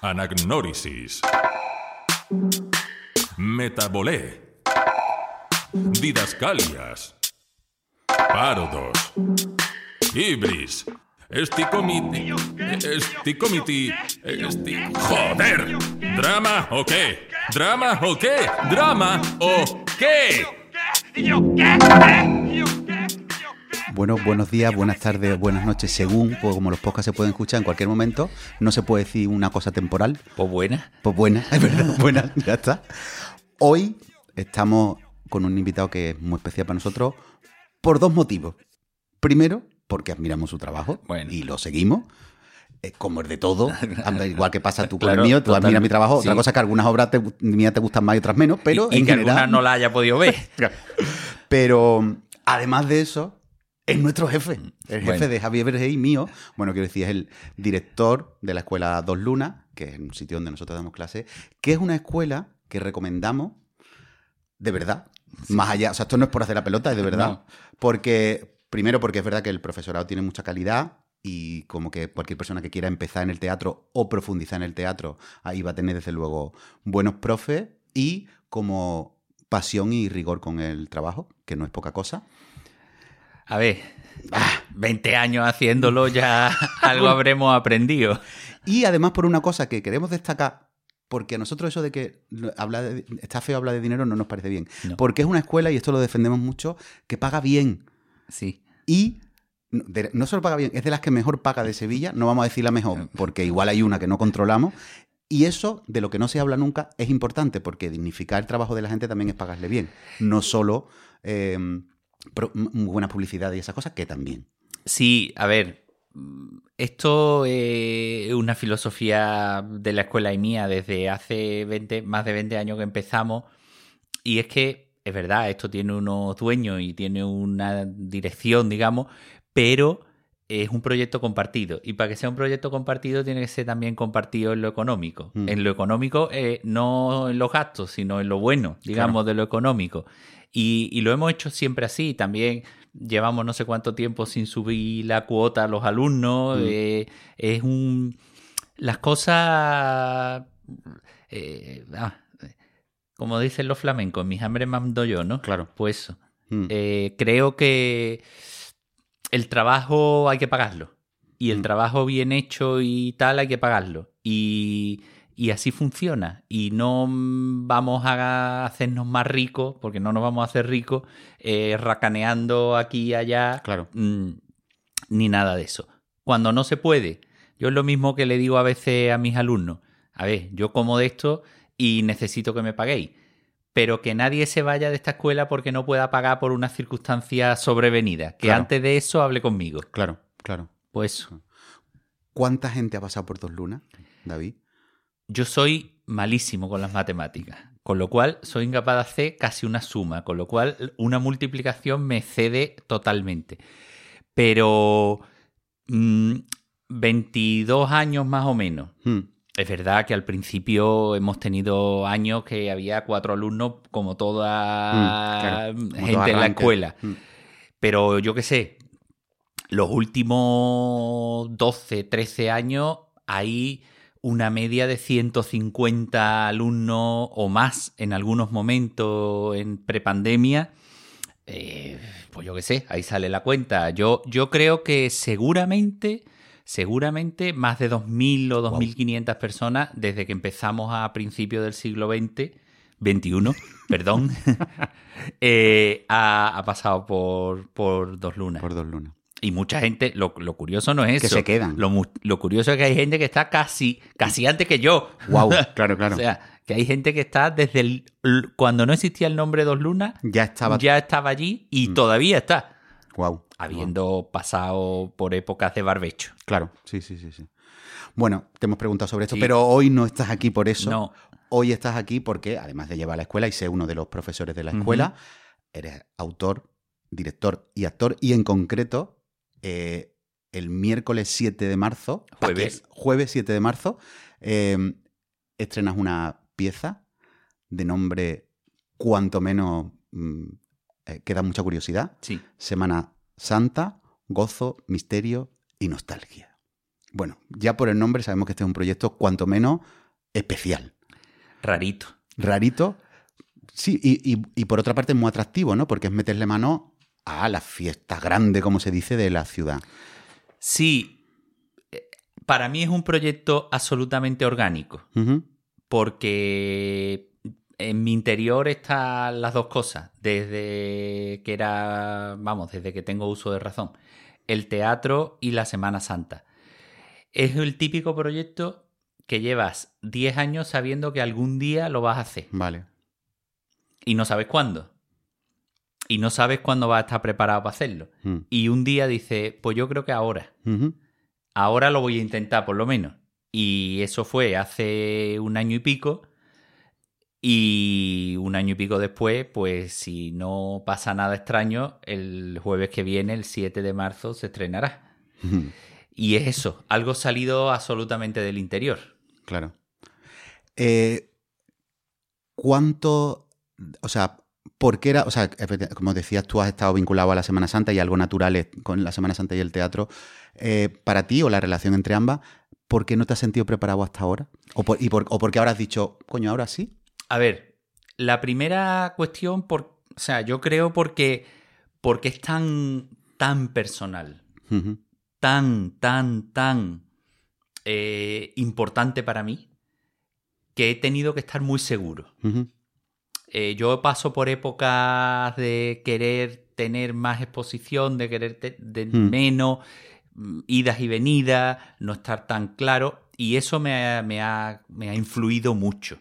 Anagnórisis. Metabolé. Didascalias. Parodos. Ibris. Esticomiti. Esticomiti. Esti... ¡Joder! ¿Drama o qué? ¿Drama o qué? ¿Drama o qué? Bueno, buenos días, buenas tardes, buenas noches, según, pues como los podcasts se pueden escuchar en cualquier momento, no se puede decir una cosa temporal. Pues buena. Pues buena, es verdad, buena, ya está. Hoy estamos con un invitado que es muy especial para nosotros por dos motivos. Primero, porque admiramos su trabajo Bueno. y lo seguimos. eh, como es de todo, igual que pasa tú con Claro, el mío, tú admiras mi trabajo. Otra cosa es que algunas obras te, mías te gustan más y otras menos, pero y, y en que general, alguna no la haya podido ver. pero además de eso, es nuestro jefe. El jefe Bueno. de Javier Vergey mío. Bueno, quiero decir, es el director de la escuela Dos Lunas, que es un sitio donde nosotros damos clases, que es una escuela que recomendamos de verdad. Más allá, o sea, esto no es por hacer la pelota, es de verdad. No. Porque, primero, porque es verdad que el profesorado tiene mucha calidad y como que cualquier persona que quiera empezar en el teatro o profundizar en el teatro, ahí va a tener desde luego buenos profes y como pasión y rigor con el trabajo, que no es poca cosa. A ver, 20 años haciéndolo ya algo habremos aprendido. Y además por una cosa que queremos destacar, porque a nosotros eso de que habla de- está feo hablar de dinero no nos parece bien. No. Porque es una escuela, y esto lo defendemos mucho, que paga bien. Sí. Y de- no solo paga bien, es de las que mejor paga de Sevilla. No vamos a decir la mejor, porque igual hay una que no controlamos. Y eso, de lo que no se habla nunca, es importante, porque dignificar el trabajo de la gente también es pagarle bien. No solo eh, buena publicidad y esas cosas, que también. Sí, a ver, mm, esto es una filosofía de la escuela y mía desde hace 20, más de 20 años que empezamos. Y es que, es verdad, esto tiene unos dueños y tiene una dirección, digamos, pero es un proyecto compartido. Y para que sea un proyecto compartido tiene que ser también compartido en lo económico. Mm. En lo económico, eh, no en los gastos, sino en lo bueno, digamos, de lo económico. Y, y lo hemos hecho siempre así. También llevamos no sé cuánto tiempo sin subir la cuota a los alumnos. Mm. eh, es un... Las cosas... eh, ah, como dicen los flamencos, mis hambres mando yo, ¿no? Claro. Pues eso. Mm. Creo que el trabajo hay que pagarlo. Y el Mm. trabajo bien hecho y tal hay que pagarlo. Y, y así funciona. Y no vamos a hacernos más ricos, porque no nos vamos a hacer ricos, eh, racaneando aquí y allá, Claro. mm, ni nada de eso. Cuando no se puede, yo es lo mismo que le digo a veces a mis alumnos. A ver, yo como de esto y necesito que me paguéis pero que nadie se vaya de esta escuela porque no pueda pagar por una circunstancia sobrevenida. Que Claro. antes de eso hable conmigo. Claro, claro. Pues. ¿Cuánta gente ha pasado por Dos Lunas, David? Yo soy malísimo con las matemáticas, con lo cual soy incapaz de hacer casi una suma, con lo cual una multiplicación me cede totalmente. Pero mm, 22 años más o menos. Hmm. Es verdad que al principio hemos tenido años que había cuatro alumnos como toda Mm, claro, como gente en la escuela. Mm. Pero yo qué sé, los últimos 12, 13 años hay una media de 150 alumnos o más en algunos momentos en prepandemia. Eh, pues yo qué sé, ahí sale la cuenta. Yo, yo creo que seguramente, seguramente más de 2.000 o 2.500 personas desde que empezamos a principios del siglo XX, 21, perdón, eh, ha, ha pasado por, por dos lunas. Por Dos Lunas. Y mucha gente, lo, lo curioso no es Que eso. se quedan. Lo, curioso es que hay gente que está casi, casi antes que yo. Wow, claro, claro. O sea, que hay gente que está desde el, cuando no existía el nombre Dos Lunas, ya estaba. ya estaba allí y Mm. todavía está, Wow. habiendo pasado por épocas de barbecho. Claro, sí, sí, sí, sí. Bueno, te hemos preguntado sobre esto, Sí. pero hoy no estás aquí por eso. No. Hoy estás aquí porque, además de llevar a la escuela y ser uno de los profesores de la escuela, eres autor, director y actor. Y en concreto, eh, el miércoles 7 de marzo, Jueves. jueves 7 de marzo, eh, estrenas una pieza de nombre cuanto menos mm, eh, que da mucha curiosidad. Sí. Semana Santa, gozo, misterio y nostalgia. bueno, ya por el nombre sabemos que este es un proyecto cuanto menos especial. Rarito. Rarito. Sí, y, y- y por otra parte es muy atractivo, ¿no? Porque es meterle mano a la fiesta grande, como se dice, de la ciudad. Sí, eh, para mí es un proyecto absolutamente orgánico, porque en mi interior están las dos cosas, desde que era, vamos, desde que tengo uso de razón, el teatro y la Semana Santa. Es el típico proyecto que llevas 10 años sabiendo que algún día lo vas a hacer Vale. y no sabes cuándo. Y no sabes cuándo vas a estar preparado para hacerlo. Mm, Y un día dices, pues yo creo que ahora. Ahora lo voy a intentar, por lo menos. Y eso fue hace un año y pico. Y un año y pico después, pues si no pasa nada extraño, el jueves que viene, el 7 de marzo, se estrenará. Y es eso, algo salido absolutamente del interior. Claro. Eh, ¿Cuánto, o sea, por qué era, o sea, como decías, tú has estado vinculado a la Semana Santa y algo natural es con la Semana Santa y el teatro. Eh, para ti o la relación entre ambas, ¿por qué no te has sentido preparado hasta ahora? ¿O por, y por, o por qué ahora has dicho, coño, ahora sí? A ver, la primera cuestión, por, o sea, yo creo porque, porque es tan, tan personal. Tan, tan, tan eh, importante para mí que he tenido que estar muy seguro. Eh, yo paso por épocas de querer tener más exposición, de querer de menos, mm, idas y venidas, no estar tan claro, y eso me ha, me ha- me ha influido mucho.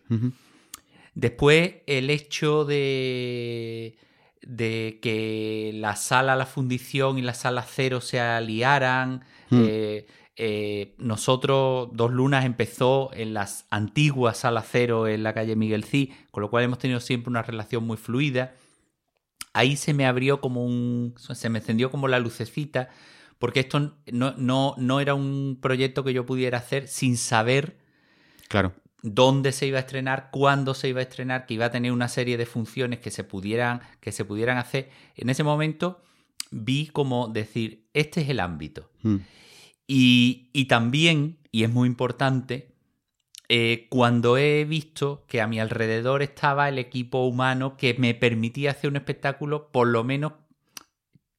Después, el hecho de, de que la sala La Fundición y la sala Cero se aliaran. Hmm. eh, eh, nosotros, Dos Lunas empezó en las antiguas salas Cero en la calle Miguel Cid, con lo cual hemos tenido siempre una relación muy fluida. Ahí se me abrió como un. se me encendió como la lucecita, porque esto no, no, no era un proyecto que yo pudiera hacer sin saber Claro. Dónde se iba a estrenar, cuándo se iba a estrenar, que iba a tener una serie de funciones que se pudieran, que se pudieran hacer. En ese momento vi como decir, este es el ámbito. Mm, Y, y también, y es muy importante, eh, cuando he visto que a mi alrededor estaba el equipo humano que me permitía hacer un espectáculo, por lo menos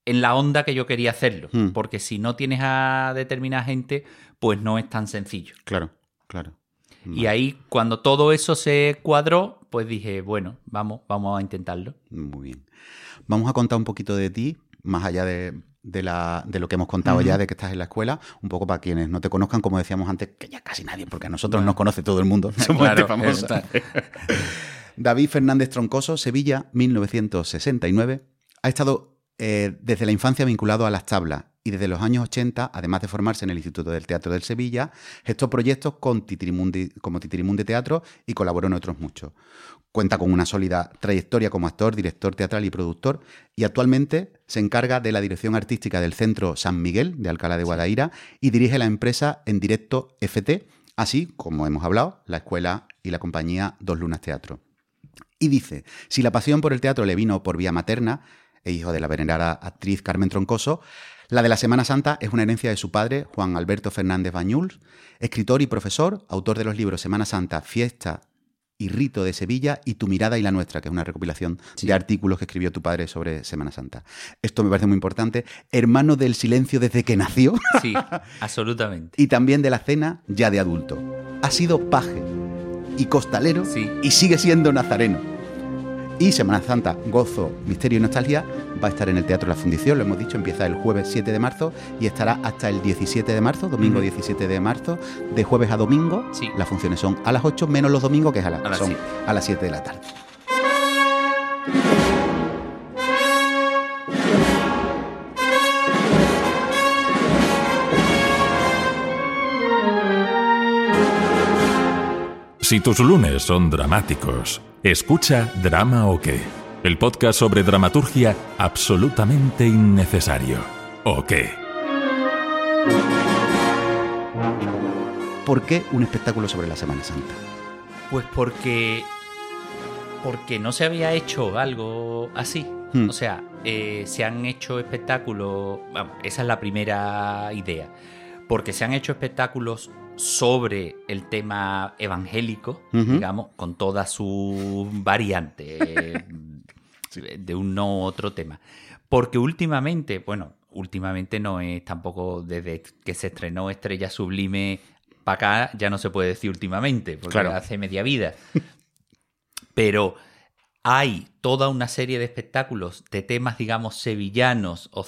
en la onda que yo quería hacerlo. Hmm. Porque si no tienes a determinada gente, pues no es tan sencillo. Claro, claro. Y ahí, cuando todo eso se cuadró, pues dije, bueno, vamos, vamos a intentarlo. Muy bien. Vamos a contar un poquito de ti, más allá de, de la- de lo que hemos contado ya, de que estás en la escuela, un poco para quienes no te conozcan, como decíamos antes, que ya casi nadie, porque a nosotros nos conoce todo el mundo. Somos gente famosa. David Fernández Troncoso, Sevilla, 1969. Ha estado eh, desde la infancia vinculado a las tablas y desde los años 80, además de formarse en el Instituto del Teatro del Sevilla, gestó proyectos con Titirimundi, como Titirimundi Teatro y colaboró en otros muchos. Cuenta con una sólida trayectoria como actor, director teatral y productor y actualmente se encarga de la dirección artística del Centro San Miguel de Alcalá de Guadaira y dirige la empresa en directo FT, así como hemos hablado, la escuela y la compañía Dos Lunas Teatro. Y dice, si la pasión por el teatro le vino por vía materna, e hijo de la venerada actriz Carmen Troncoso, la de la Semana Santa es una herencia de su padre, Juan Alberto Fernández Bañuls, escritor y profesor, autor de los libros Semana Santa, Fiesta y Rito de Sevilla y Tu mirada y la nuestra, que es una recopilación de artículos que escribió tu padre sobre Semana Santa. Esto me parece muy importante. Hermano del silencio desde que nació Sí, absolutamente. y también de la cena ya de adulto. Ha sido paje y costalero Sí. y sigue siendo nazareno. Y Semana Santa, gozo, misterio y nostalgia va a estar en el Teatro La Fundición, lo hemos dicho, empieza el jueves 7 de marzo y estará hasta el 17 de marzo, domingo Ujú. 17 de marzo, de jueves a domingo. Sí. Las funciones son a las 8 menos los domingos, que es a, la- A las son siete. a las 7 de la tarde. Si tus lunes son dramáticos, escucha Drama o qué, el podcast sobre dramaturgia absolutamente innecesario. ¿O qué? ¿Por qué un espectáculo sobre la Semana Santa? Pues porque. Porque no se había hecho algo así. Hmm. O sea, eh, se han hecho espectáculos. Vamos, esa es la primera idea. porque se han hecho espectáculos sobre el tema evangélico, digamos, con toda su variante eh, de un no u otro tema. Porque últimamente, bueno, últimamente no es tampoco desde que se estrenó Estrella Sublime para acá, ya no se puede decir últimamente, porque Claro. hace media vida. Pero hay toda una serie de espectáculos de temas, digamos, sevillanos o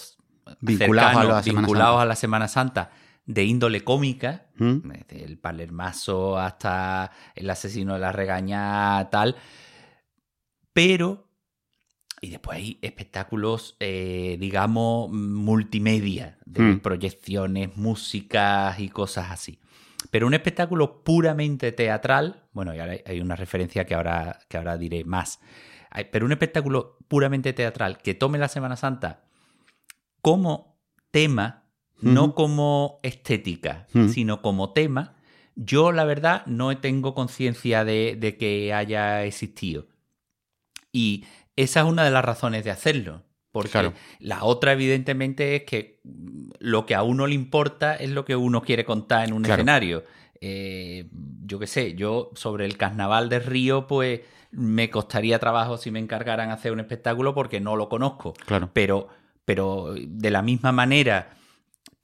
Vinculados a cercanos, la vinculados a la Semana Santa de índole cómica, ¿Mm? desde el palermazo hasta el asesino de la regaña, tal. Pero, y después hay espectáculos, eh, digamos, multimedia, de Mm. proyecciones, músicas y cosas así. Pero un espectáculo puramente teatral, bueno, y ahora hay una referencia que ahora, que ahora diré más, pero un espectáculo puramente teatral que tome la Semana Santa como tema, no como estética, sino como tema, yo la verdad no tengo conciencia de, de que haya existido. Y esa es una de las razones de hacerlo. Porque Claro. la otra, evidentemente, es que lo que a uno le importa es lo que uno quiere contar en un Claro. escenario. Eh, yo qué sé, yo sobre el carnaval de Río, pues me costaría trabajo si me encargaran hacer un espectáculo porque no lo conozco. Claro. Pero, pero de la misma manera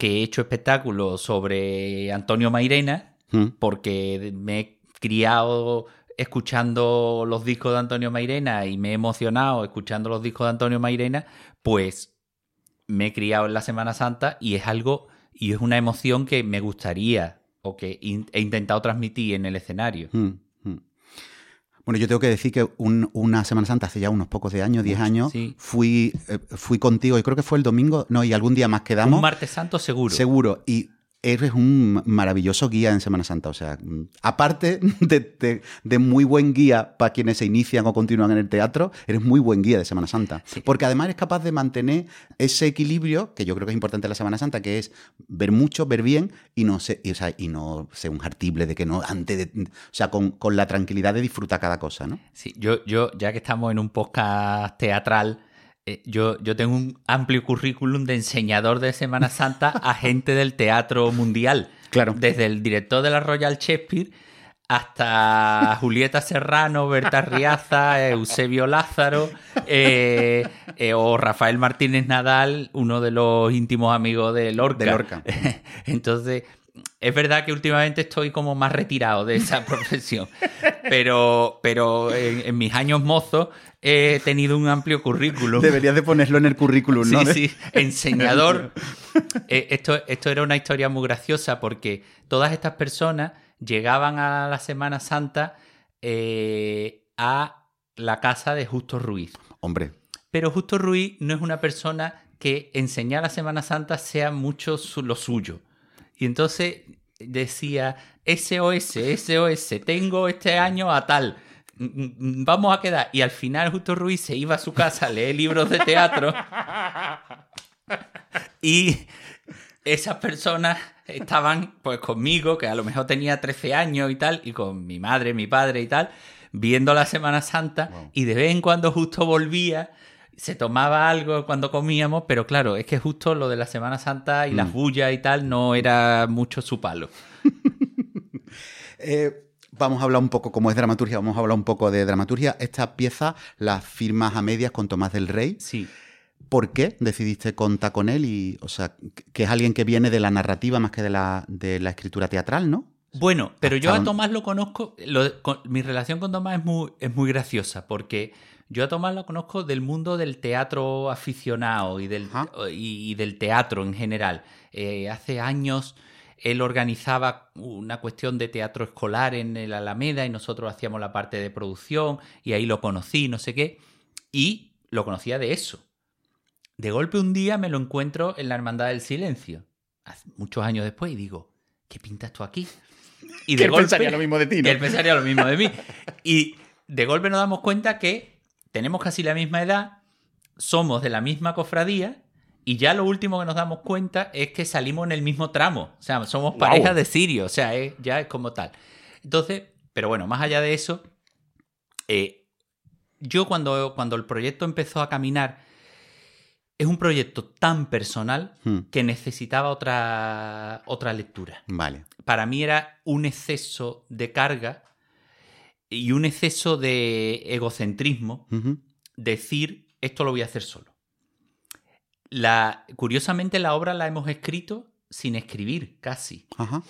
que he hecho espectáculos sobre Antonio Mairena, ¿Mm? porque me he criado escuchando los discos de Antonio Mairena y me he emocionado escuchando los discos de Antonio Mairena, pues me he criado en la Semana Santa y es algo y es una emoción que me gustaría o que he intentado transmitir en el escenario. Mm. Bueno, yo tengo que decir que un- una Semana Santa hace ya unos pocos de años, 10 años, sí. fui, eh, fui contigo y creo que fue el domingo, no, y algún día más quedamos. Un martes santo seguro. Seguro. Y eres un maravilloso guía en Semana Santa. O sea, aparte de, de- de muy buen guía para quienes se inician o continúan en el teatro, eres muy buen guía de Semana Santa. Sí. Porque además eres capaz de mantener ese equilibrio, que yo creo que es importante en la Semana Santa, que es ver mucho, ver bien y no ser, y, o sea, y no ser un hartible de que no, antes de. O sea, con, con la tranquilidad de disfrutar cada cosa, ¿no? Sí, yo, yo, ya que estamos en un podcast teatral, eh, yo, yo tengo un amplio currículum de enseñador de Semana Santa a gente del teatro mundial. Claro. Desde el director de la Royal Shakespeare hasta Julieta Serrano, Berta Riaza, Eusebio Lázaro eh, eh, o Rafael Martínez Nadal, uno de los íntimos amigos de Lorca. De Lorca. Entonces, es verdad que últimamente estoy como más retirado de esa profesión, pero, pero en, en mis años mozos he tenido un amplio currículum. Deberías de ponerlo en el currículum, Sí, ¿no? De- sí, enseñador. Eh, esto, esto era una historia muy graciosa porque todas estas personas llegaban a la Semana Santa eh, a la casa de Justo Ruiz. Hombre, Pero Justo Ruiz no es una persona que enseñar la Semana Santa sea mucho su- lo suyo. Y entonces decía, SOS, SOS, tengo este año a tal. Mm, mm, Vamos a quedar. Y al final Justo Ruiz se iba a su casa a leer libros de teatro. Y esas personas estaban pues conmigo, que a lo mejor tenía 13 años y tal, y con mi madre, mi padre y tal, viendo la Semana Santa, Wow. y de vez en cuando justo volvía, se tomaba algo cuando comíamos, pero claro, es que justo lo de la Semana Santa y las bullas y tal no era mucho su palo. Eh, vamos a hablar un poco, como es dramaturgia, vamos a hablar un poco de dramaturgia. Esta pieza la firmas a medias con Tomás del Rey. Sí. ¿Por qué decidiste contar con él? Y, o sea, que es alguien que viene de la narrativa más que de la, de la escritura teatral, ¿no? Bueno, pero yo a Tomás lo conozco, lo- con- mi relación con Tomás es muy, es muy graciosa, porque yo a Tomás lo conozco del mundo del teatro aficionado y del, y del teatro en general. Eh, hace años él organizaba una cuestión de teatro escolar en el Alameda y nosotros hacíamos la parte de producción y ahí lo conocí, no sé qué, y lo conocía de eso. De golpe un día me lo encuentro en la Hermandad del Silencio, hace muchos años después, y digo, ¿qué pintas tú aquí? Y Que él pensaría lo mismo de ti, ¿no? que él pensaría lo mismo de mí. Y de golpe nos damos cuenta que tenemos casi la misma edad, somos de la misma cofradía, y ya lo último que nos damos cuenta es que salimos en el mismo tramo. O sea, somos pareja de Sirio, o sea, es- ya es como tal. Entonces, pero bueno, más allá de eso, eh, yo cuando, cuando el proyecto empezó a caminar, es un proyecto tan personal Hmm. que necesitaba otra, otra lectura. Vale. Para mí era un exceso de carga y un exceso de egocentrismo decir esto lo voy a hacer solo. La, curiosamente la obra la hemos escrito sin escribir, casi. Ajá.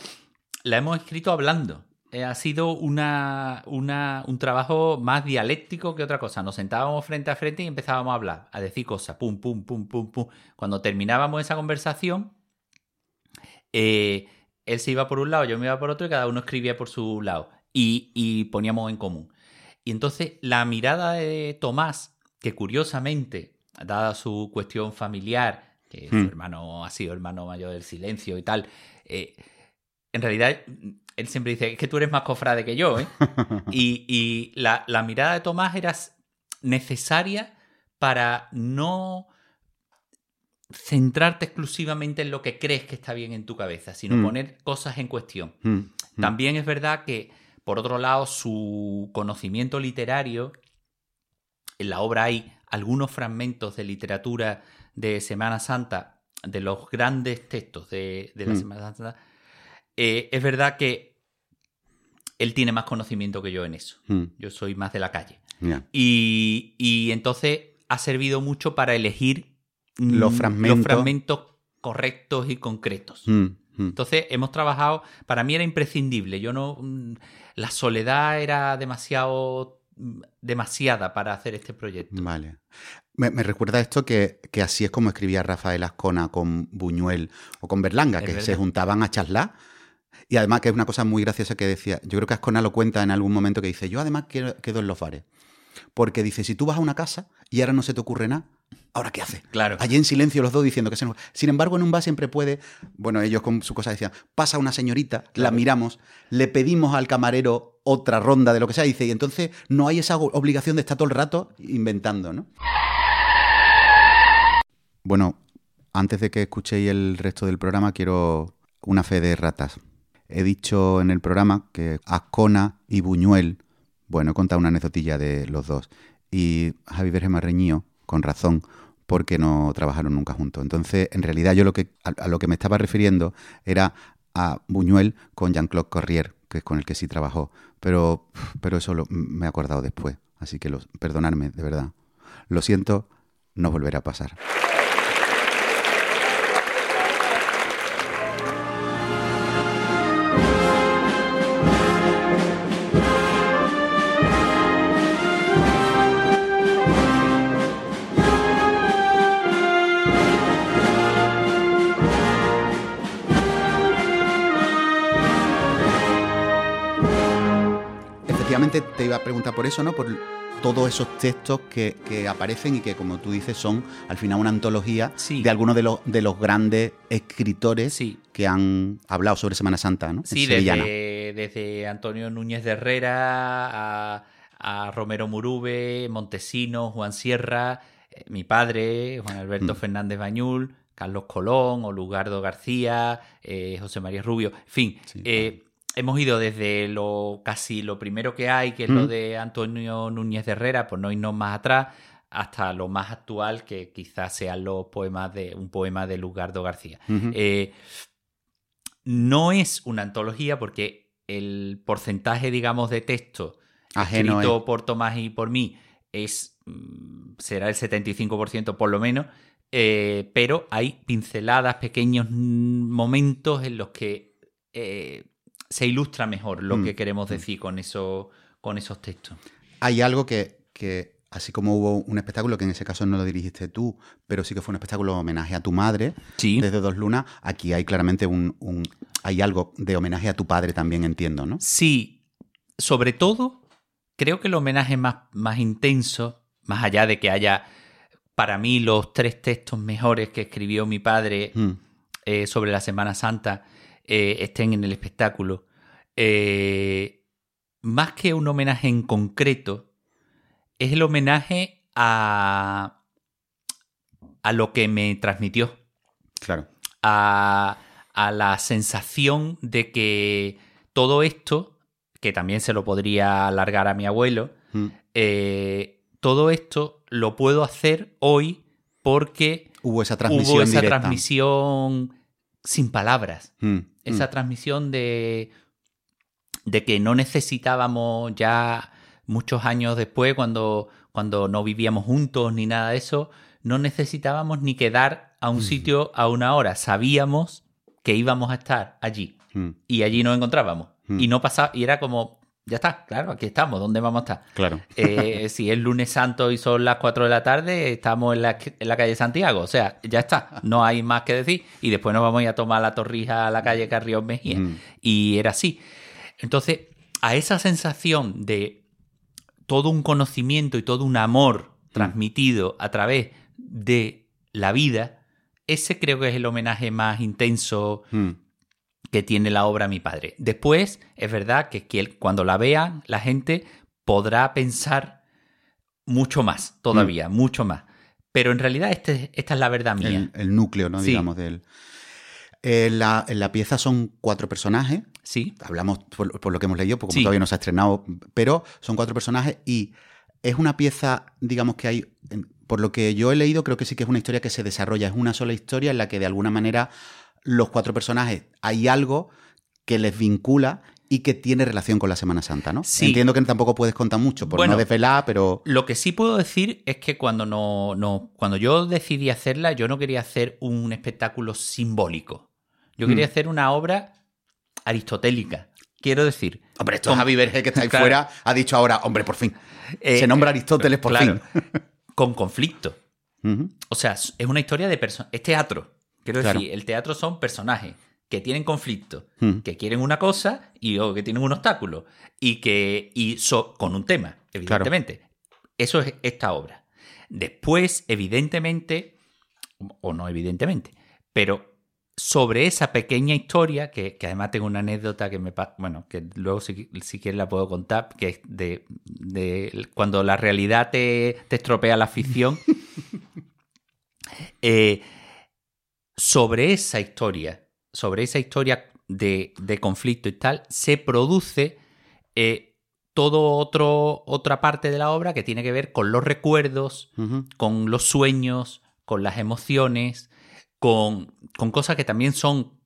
La hemos escrito hablando. Eh, ha sido una, una- un trabajo más dialéctico que otra cosa. Nos sentábamos frente a frente y empezábamos a hablar, a decir cosas, pum, pum, pum, pum, pum. Cuando terminábamos esa conversación, eh, él se iba por un lado, yo me iba por otro y cada uno escribía por su lado. Y, y poníamos en común. Y entonces la mirada de Tomás, que curiosamente, dada su cuestión familiar, que su Hmm. hermano ha sido hermano mayor del silencio y tal, eh, en realidad él siempre dice, es que tú eres más cofrade que yo, ¿eh? y y la, la mirada de Tomás era necesaria para no centrarte exclusivamente en lo que crees que está bien en tu cabeza, sino Mm. poner cosas en cuestión. Mm, mm. También es verdad que, por otro lado, su conocimiento literario, en la obra hay algunos fragmentos de literatura de Semana Santa, de los grandes textos de, de la Mm. Semana Santa. Eh, es verdad que él tiene más conocimiento que yo en eso. Mm, Yo soy más de la calle. Y, y entonces ha servido mucho para elegir Los fragmentos. fragmentos correctos y concretos. Mm. Entonces hemos trabajado, para mí era imprescindible, yo no, la soledad era demasiado, demasiada para hacer este proyecto. Vale. Me, me recuerda esto que, que así es como escribía Rafael Ascona con Buñuel o con Berlanga, Es que verdad. se juntaban a charlar. Y además que es una cosa muy graciosa que decía, yo creo que Ascona lo cuenta en algún momento que dice, yo además quedo, quedo en los bares. Porque dice, si tú vas a una casa y ahora no se te ocurre nada, ¿ahora qué haces? Claro. Allí en silencio los dos diciendo que se nos... Sin embargo, en un bar siempre puede, bueno, ellos con su cosa decían, pasa una señorita, la miramos, le pedimos al camarero otra ronda de lo que sea, dice, y entonces no hay esa obligación de estar todo el rato inventando, ¿no? Bueno, antes de que escuchéis el resto del programa, quiero una fe de ratas. He dicho en el programa que Ascona y Buñuel, bueno, he contado una anécdotilla de los dos, y Javi Verge me ha reñido, con razón, porque no trabajaron nunca juntos. Entonces, en realidad yo lo que, a, a lo que me estaba refiriendo era a Buñuel con Jean-Claude Corrier, que es con el que sí trabajó, pero, pero eso lo- me he acordado después, así que los, perdonadme, de verdad. Lo siento, no volverá a pasar. Te iba a preguntar por eso, ¿no? Por todos esos textos que, que aparecen y que, como tú dices, son al final una antología Sí. de algunos de los, de los grandes escritores Sí. que han hablado sobre Semana Santa, ¿no? Sí, desde, desde Antonio Núñez de Herrera a, a Romero Murube, Montesino, Juan Sierra, eh, mi padre, Juan Alberto Mm. Fernández Bañul, Carlos Colón, Olugardo García, eh, José María Rubio, en fin. Sí, eh, Hemos ido desde lo casi lo primero que hay, que es lo de Antonio Núñez de Herrera, por no irnos más atrás, hasta lo más actual, que quizás sean los poemas de un poema de Lugardo García. Eh, no es una antología porque el porcentaje, digamos, de texto Ajeno escrito es. por Tomás y por mí es mm, será el 75% por lo menos, eh, pero hay pinceladas, pequeños mm, momentos en los que eh, se ilustra mejor lo Mm, que queremos decir con, eso, con esos textos. Hay algo que, que, así como hubo un espectáculo, que en ese caso no lo dirigiste tú, pero sí que fue un espectáculo de homenaje a tu madre, Sí. desde Dos Lunas, aquí hay claramente un, un- hay algo de homenaje a tu padre también, entiendo, ¿no? Sí, sobre todo, creo que el homenaje más, más intenso, más allá de que haya para mí los tres textos mejores que escribió mi padre Mm, eh, sobre la Semana Santa, eh, estén en el espectáculo. Eh, más que un homenaje en concreto, es el homenaje a, a lo que me transmitió claro. a, a la sensación de que todo esto, que también se lo podría alargar a mi abuelo, Mm, eh, todo esto lo puedo hacer hoy porque hubo esa transmisión hubo esa directa. transmisión sin palabras. Mm, Esa mm. transmisión de, de que no necesitábamos ya muchos años después, cuando, cuando no vivíamos juntos ni nada de eso, no necesitábamos ni quedar a un sitio a una hora. Sabíamos que íbamos a estar allí Mm, y allí nos encontrábamos. Mm. Y no pasaba, y era como, ya está, claro, aquí estamos, ¿dónde vamos a estar? Claro. Eh, si es lunes santo y son las 4 de la tarde, estamos en la, en la calle Santiago. O sea, ya está, no hay más que decir. Y después nos vamos a ir a tomar la torrija a la calle Carrión Mejía. Mm. Y era así. Entonces, a esa sensación de todo un conocimiento y todo un amor transmitido a través de la vida, ese creo que es el homenaje más intenso Mm, que tiene la obra Mi Padre. Después, es verdad que cuando la vean, la gente podrá pensar mucho más, todavía, mucho más. Pero en realidad este- esta es la verdad mía. el, el núcleo, ¿no? Sí. Digamos, del. En la, en la pieza son cuatro personajes. Sí, Hablamos por, por lo que hemos leído, porque Sí. todavía no se ha estrenado, pero son cuatro personajes y es una pieza, digamos que hay, por lo que yo he leído, creo que sí que es una historia que se desarrolla, es una sola historia en la que de alguna manera los cuatro personajes hay algo que les vincula y que tiene relación con la Semana Santa, ¿no? Sí. Entiendo que tampoco puedes contar mucho por Bueno. no desvelar, pero... Lo que sí puedo decir es que cuando no, no, cuando yo decidí hacerla, yo no quería hacer un espectáculo simbólico. Yo quería Mm. hacer una obra aristotélica. Quiero decir. Hombre, esto con- Javi Verge, que está ahí Claro. fuera, ha dicho ahora, hombre, por fin. eh, se nombra Aristóteles por claro, fin. con conflicto. O sea, es una historia de personas. Es teatro. Quiero Claro. decir, el teatro son personajes que tienen conflicto, Mm. que quieren una cosa y o que tienen un obstáculo. Y que. Y so- con un tema, evidentemente. Eso es esta obra. Después, evidentemente, o no evidentemente, pero sobre esa pequeña historia, que, que además tengo una anécdota que me bueno, que luego si, si quieres la puedo contar, que es de, de cuando la realidad te, te estropea la ficción. Eh, sobre esa historia, sobre esa historia de, de conflicto y tal, se produce eh, todo otro, otra parte de la obra que tiene que ver con los recuerdos, con los sueños, con las emociones, con, con cosas que también son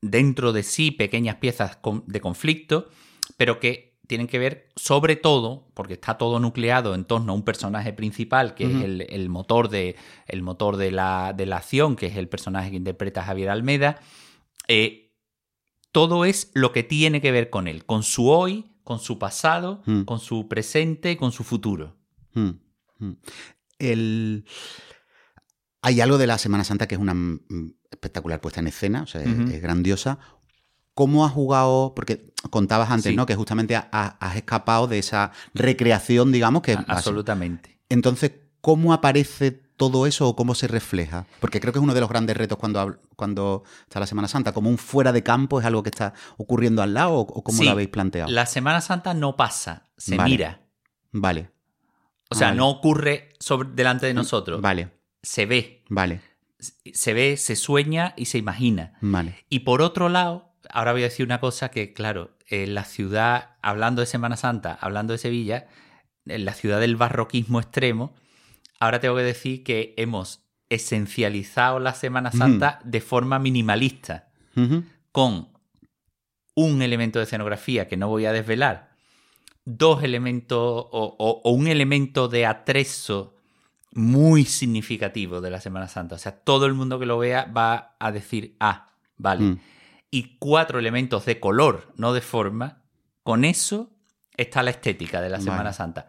dentro de sí pequeñas piezas con- de conflicto, pero que tienen que ver sobre todo, porque está todo nucleado en torno a un personaje principal, que es el, el motor, de, el motor de, la, de la acción, que es el personaje que interpreta Javier Almeda, eh, todo es lo que tiene que ver con él, con su hoy, con su pasado, Mm. con su presente y con su futuro. Mm, mm. El... Hay algo de la Semana Santa que es una espectacular puesta en escena, o sea, es, grandiosa. ¿Cómo has jugado? Porque contabas antes, Sí. ¿no? Que justamente ha- ha- has escapado de esa recreación, digamos, que... A- Absolutamente. Entonces, ¿cómo aparece todo eso o cómo se refleja? Porque creo que es uno de los grandes retos cuando, cuando está la Semana Santa. Como un fuera de campo es algo que está ocurriendo al lado o, cómo Sí, lo habéis planteado. La Semana Santa no pasa, se Vale. mira. Vale, O sea, Vale. no ocurre sobre, delante de nosotros. vale, Se ve. vale, Se ve, se sueña y se imagina. vale. Y por otro lado, ahora voy a decir una cosa que, claro, en la ciudad, hablando de Semana Santa, hablando de Sevilla, en la ciudad del barroquismo extremo, ahora tengo que decir que hemos esencializado la Semana Santa de forma minimalista, con un elemento de escenografía que no voy a desvelar, dos elementos o, o- o un elemento de atrezo muy significativo de la Semana Santa. O sea, todo el mundo que lo vea va a decir, ah, vale. Mm. Y cuatro elementos de color, no de forma. Con eso está la estética de la Vale. Semana Santa.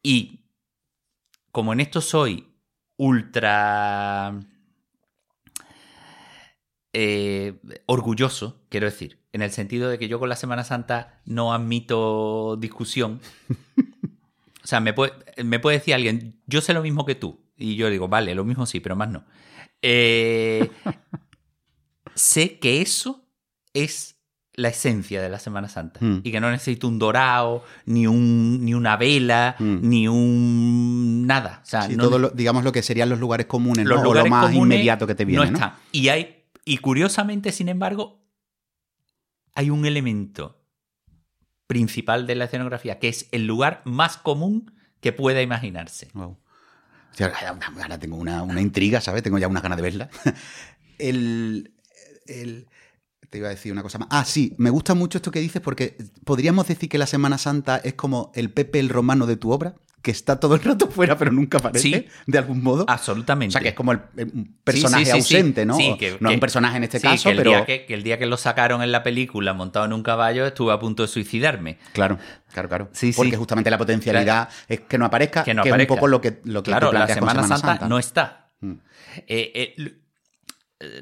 Y como en esto soy ultra eh, orgulloso, quiero decir, en el sentido de que yo con la Semana Santa no admito discusión. O sea, me puede, me puede decir alguien, yo sé lo mismo que tú. Y yo digo, vale, lo mismo sí, pero más no. Eh, sé que eso es la esencia de la Semana Santa. Mm. Y que no necesito un dorado, ni, un, ni una vela, Mm. ni un nada. O sea, Sí, no todo lo- digamos lo que serían los lugares comunes, los ¿no? o lugares lo más comunes inmediato que te viene, no ¿no? están. Y hay, y curiosamente, sin embargo, hay un elemento principal de la escenografía que es el lugar más común que pueda imaginarse. Wow. Ahora tengo una, una intriga, ¿sabes? Tengo ya unas ganas de verla. el, el- te iba a decir una cosa más. Ah, sí, me gusta mucho esto que dices porque podríamos decir que la Semana Santa es como el Pepe el romano de tu obra, que está todo el rato fuera pero nunca aparece, Sí. de algún modo. Absolutamente. O sea, que es como el, el- personaje Sí, sí, ausente, ¿no? Sí, que- no es un personaje en este caso, que el pero... Día que, que el día que lo sacaron en la película montado en un caballo estuve a punto de suicidarme. Claro, claro, claro. Sí, sí. Porque justamente la potencialidad es que no aparezca, Que no es un aparezca. poco lo que, lo que claro, la Semana, Santa, no está. Mm. Eh, eh,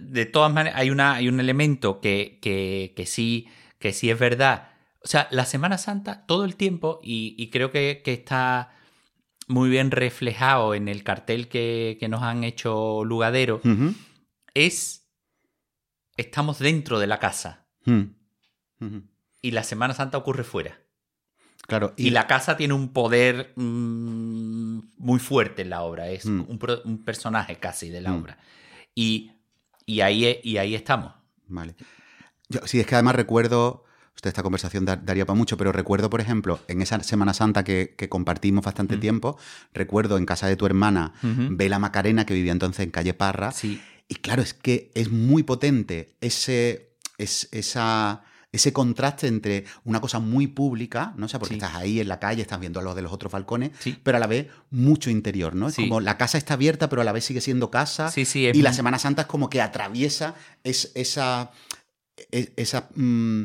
de todas maneras, hay, una, hay un elemento que, que, que sí, que sí es verdad. O sea, la Semana Santa todo el tiempo, y, y creo que, que está muy bien reflejado en el cartel que, que nos han hecho Lugadero, es estamos dentro de la casa y la Semana Santa ocurre fuera. Claro, Y, la casa tiene un poder mm, muy fuerte en la obra, es Mm. un personaje casi de la Mm. obra. Y, y, ahí, e- y ahí estamos. Vale. Yo, sí, es que además recuerdo, usted esta conversación da- daría para mucho, pero recuerdo, por ejemplo, en esa Semana Santa que, que compartimos bastante Mm. tiempo, recuerdo en casa de tu hermana. Vela Macarena, que vivía entonces en calle Parra, Sí, y claro, es que es muy potente ese, es, esa, ese contraste entre una cosa muy pública, ¿no? O sea, porque Sí. estás ahí en la calle, estás viendo a los de los otros balcones, Sí. pero a la vez mucho interior, ¿no? Es Sí. como la casa está abierta, pero a la vez sigue siendo casa. sí, sí. Y la Semana Santa es como que atraviesa es- esa, es- esa, mm,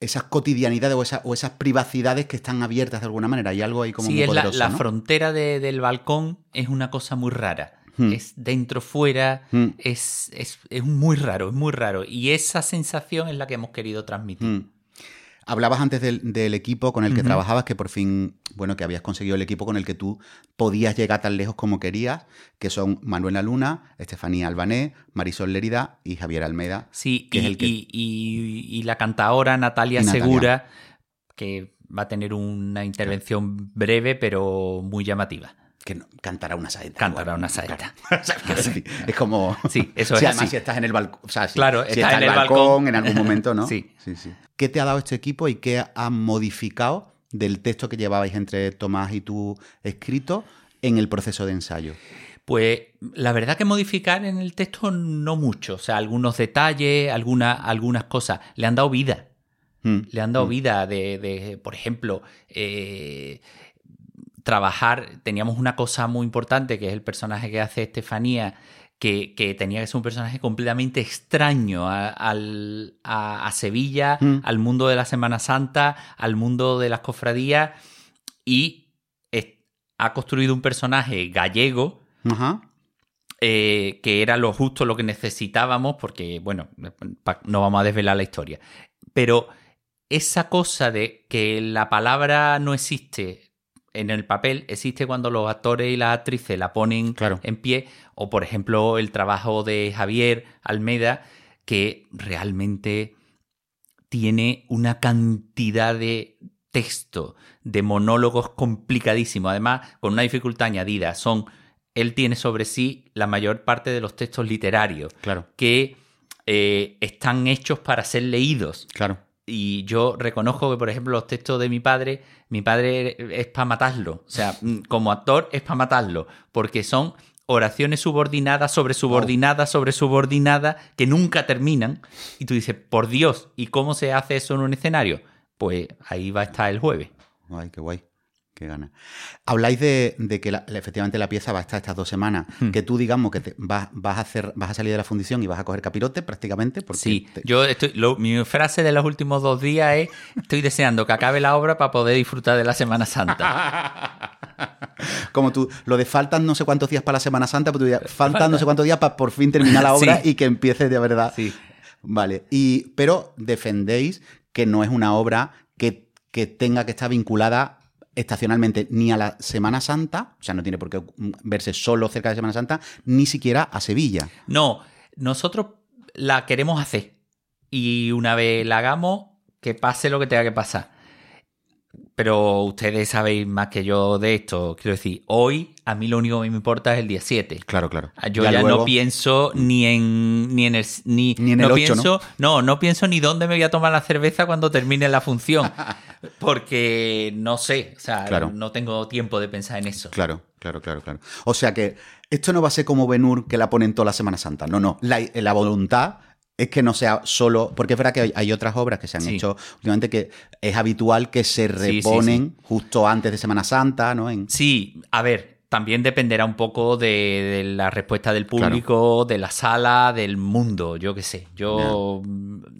esas cotidianidades o, esa- o esas privacidades que están abiertas de alguna manera. Hay algo ahí como sí, muy es la, poderoso, la ¿no? frontera de- del balcón es una cosa muy rara. Hmm. Es dentro, fuera, Mm, es, es, es muy raro, es muy raro. Y esa sensación es la que hemos querido transmitir. mm. Hablabas antes del, del equipo con el que trabajabas, que por fin, bueno, que habías conseguido el equipo con el que tú podías llegar tan lejos como querías, que son Manuela Luna, Estefanía Albanés, Marisol Lerida y Javier Almeida. Sí, que y, es el que- y- y- y la Natalia, Y Natalia. Segura, que va a tener una intervención breve pero muy llamativa. Que no- cantará una saeta. Cantará una saeta. O sea, quiero decir, es como... Sí, eso Sí, es además así. si estás en el balcón, o sea, si, Claro, si estás estás en el el balcón, balcón. en algún momento, ¿no? Sí. sí, sí. ¿Qué te ha dado este equipo y qué ha modificado del texto que llevabais entre Tomás y tú escrito en el proceso de ensayo? Pues la verdad que modificar en el texto no mucho. O sea, algunos detalles, alguna- algunas cosas. Le han dado vida. Mm, Le han dado mm, vida de, de, por ejemplo, eh, trabajar. Teníamos una cosa muy importante que es el personaje que hace Estefanía, que, que tenía que ser un personaje completamente extraño a, al- a- a Sevilla, Mm. al mundo de la Semana Santa, al mundo de las cofradías y es- ha construido un personaje gallego Ajá. eh, que era lo justo lo que necesitábamos, porque, bueno, no vamos a desvelar la historia. Pero esa cosa de que la palabra no existe en el papel, existe cuando los actores y las actrices la ponen Claro. en pie, o por ejemplo el trabajo de Javier Almeida, que realmente tiene una cantidad de texto, de monólogos complicadísimos, además con una dificultad añadida. Son, él tiene sobre sí la mayor parte de los textos literarios Claro, que eh, están hechos para ser leídos. claro. Y yo reconozco que, por ejemplo, los textos de mi padre, mi padre es para matarlo. O sea, mm, como actor es para matarlo, porque son oraciones subordinadas sobre subordinadas sobre subordinadas que nunca terminan. Y tú dices, por Dios, ¿y cómo se hace eso en un escenario? Pues ahí va a estar el jueves. Ay, qué guay. Qué gana. Habláis de, de que la- efectivamente la pieza va a estar estas dos semanas. Hmm. Que tú, digamos, que te- vas, vas a hacer, vas a salir de la fundición y vas a coger capirote prácticamente. Porque Sí, te- yo estoy, lo- mi frase de los últimos dos días es, estoy deseando que acabe la obra para poder disfrutar de la Semana Santa. Como tú, lo de faltan no sé cuántos días para la Semana Santa, pero tú dirías, faltan no sé cuántos días para por fin terminar la obra Sí. y que empiece de verdad. Sí. Vale. Y, pero defendéis que no es una obra que, que tenga que estar vinculada estacionalmente ni a la Semana Santa, o sea, no tiene por qué verse solo cerca de Semana Santa, ni siquiera a Sevilla. No, nosotros la queremos hacer. Y una vez la hagamos, que pase lo que tenga que pasar. Pero ustedes sabéis más que yo de esto. Quiero decir, hoy a mí lo único que me importa es el día 7. Claro, claro. Yo ya, luego- no pienso ni en ni en el ni, Ni en el no pienso, ¿no? no, pienso ni dónde me voy a tomar la cerveza cuando termine la función, porque no sé, o sea, Claro. no tengo tiempo de pensar en eso. Claro, claro, claro, claro. O sea que esto no va a ser como Benur que la ponen toda la Semana Santa. No, no. La, la voluntad es que no sea solo. Porque es verdad que hay, otras obras que se han Sí. hecho últimamente que es habitual que se sí, reponen justo antes de Semana Santa, ¿no? En- Sí, a ver, también dependerá un poco de, de la respuesta del público, de la sala, del mundo, yo qué sé. Yo.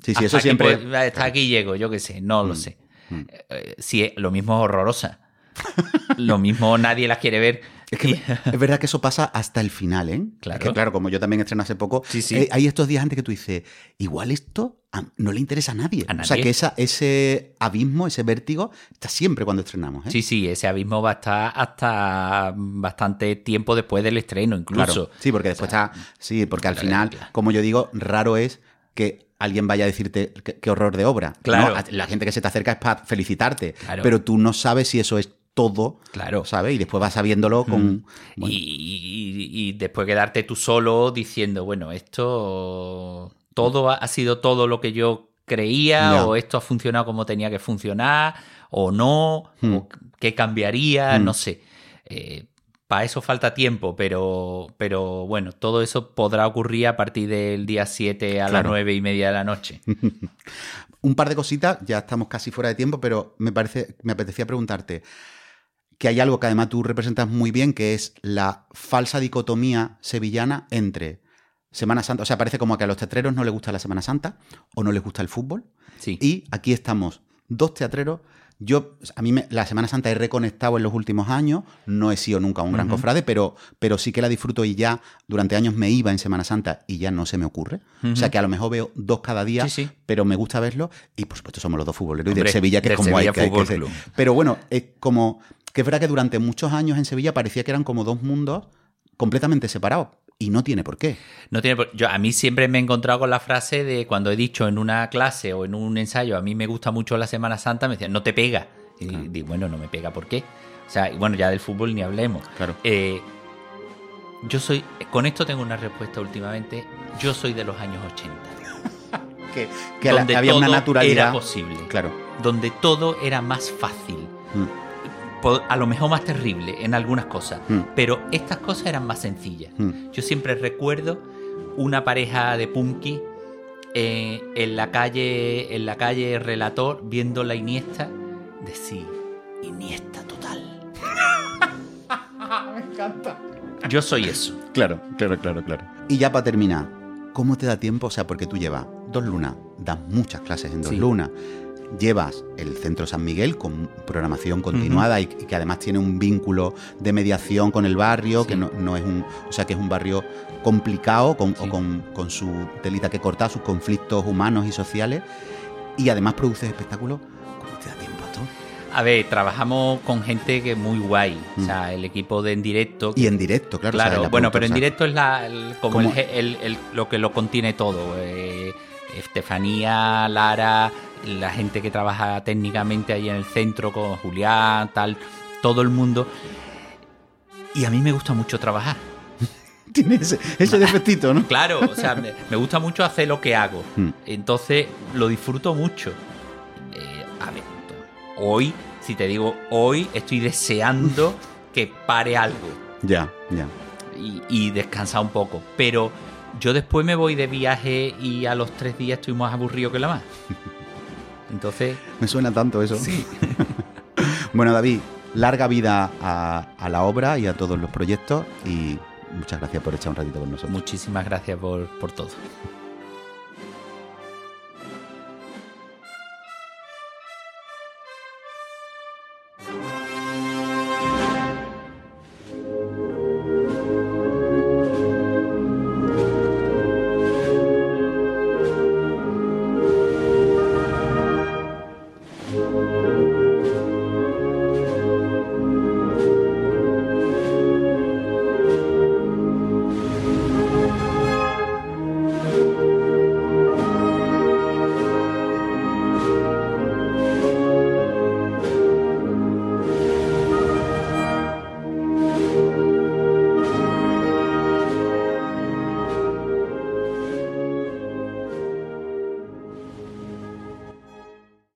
Sí, sí, hasta eso aquí siempre- puedo- hasta aquí llego, yo qué sé, no lo sé. Eh, sí, lo mismo es horrorosa. lo mismo nadie las quiere ver. Es que es verdad que eso pasa hasta el final, ¿eh? Claro. Es que, claro, como yo también estreno hace poco, Sí, sí. eh, hay estos días antes que tú dices, igual esto no le interesa a nadie. A O sea, que esa, ese abismo, ese vértigo, está siempre cuando estrenamos, ¿eh? Sí, sí, ese abismo va a estar hasta bastante tiempo después del estreno, incluso. Claro. Sí, porque después está. Sí, porque al claro, final, claro. como yo digo, raro es que alguien vaya a decirte qué, horror de obra. Claro. La gente que se te acerca es para felicitarte. Claro. Pero tú no sabes si eso es todo. Claro. ¿Sabes? Y después vas sabiendo con. bueno, Y, y- y después quedarte tú solo diciendo, bueno, esto todo ha, ha sido todo lo que yo creía, o esto ha funcionado como tenía que funcionar, o no, Hmm. o qué cambiaría, Hmm. no sé. para eso falta tiempo, pero, pero bueno, todo eso podrá ocurrir a partir del día 7 a las Claro. 9 y media de la noche. Un par de cositas, ya estamos casi fuera de tiempo, pero me parece, me apetecía preguntarte que hay algo que además tú representas muy bien, que es la falsa dicotomía sevillana entre Semana Santa. O sea, parece como que a los teatreros no les gusta la Semana Santa o no les gusta el fútbol. Sí. Y aquí estamos, dos teatreros. Yo, a mí me- la Semana Santa he reconectado en los últimos años, no he sido nunca un gran cofrade, pero, pero sí que la disfruto y ya durante años me iba en Semana Santa y ya no se me ocurre. O sea que a lo mejor veo dos cada día, Sí, sí. pero me gusta verlo y por supuesto somos los dos futboleros y Hombre, del Sevilla, que es como hay que, hay que. Pero bueno, es como que es verdad que durante muchos años en Sevilla parecía que eran como dos mundos completamente separados y no tiene por qué. No tiene por- yo a mí siempre me he encontrado con la frase de cuando he dicho en una clase o en un ensayo a mí me gusta mucho la Semana Santa me decían no te pega y digo bueno no me pega ¿por qué? O sea y bueno ya del fútbol ni hablemos Claro. Eh, yo soy con esto tengo una respuesta últimamente yo soy de los años 80 Que, donde había una naturalidad. era posible Claro. donde todo era más fácil Mm. A lo mejor más terrible en algunas cosas, Mm. pero estas cosas eran más sencillas. Mm. Yo siempre recuerdo una pareja de punky eh, en la calle, en la calle Relator, viendo la Iniesta, decir Iniesta total. Me encanta. Yo soy eso. Claro, claro, claro, claro. Y ya para terminar, ¿cómo te da tiempo? O sea, porque tú llevas dos lunas, das muchas clases en dos Sí. lunas, llevas el Centro San Miguel con programación continuada y, y que además tiene un vínculo de mediación con el barrio, Sí. que no, no es un, o sea, que es un barrio complicado con, Sí. o con, con su telita que cortar, sus conflictos humanos y sociales, y además produces espectáculos. ¿Cómo te da tiempo a todo? A ver, trabajamos con gente que es muy guay. Mm. O sea, el equipo de En Directo. Y en directo, claro. o sea, Claro, la bueno, pero en directo es la, el- el- lo que lo contiene todo. eh, Estefanía, Lara, la gente que trabaja técnicamente ahí en el centro con Julián, tal, todo el mundo. Y a mí me gusta mucho trabajar. Tiene ese, ese defectito, ¿no? Claro, o sea, me, me gusta mucho hacer lo que hago. Mm. Entonces, lo disfruto mucho. Eh, a ver, hoy, si te digo hoy, estoy deseando que pare algo Ya, ya. y, y descansar un poco. Pero yo después me voy de viaje y a los tres días estoy más aburrido que la más. Entonces, Me suena tanto eso. bueno, David, larga vida a, a la obra y a todos los proyectos y muchas gracias por echar un ratito con nosotros. muchísimas gracias por, por todo.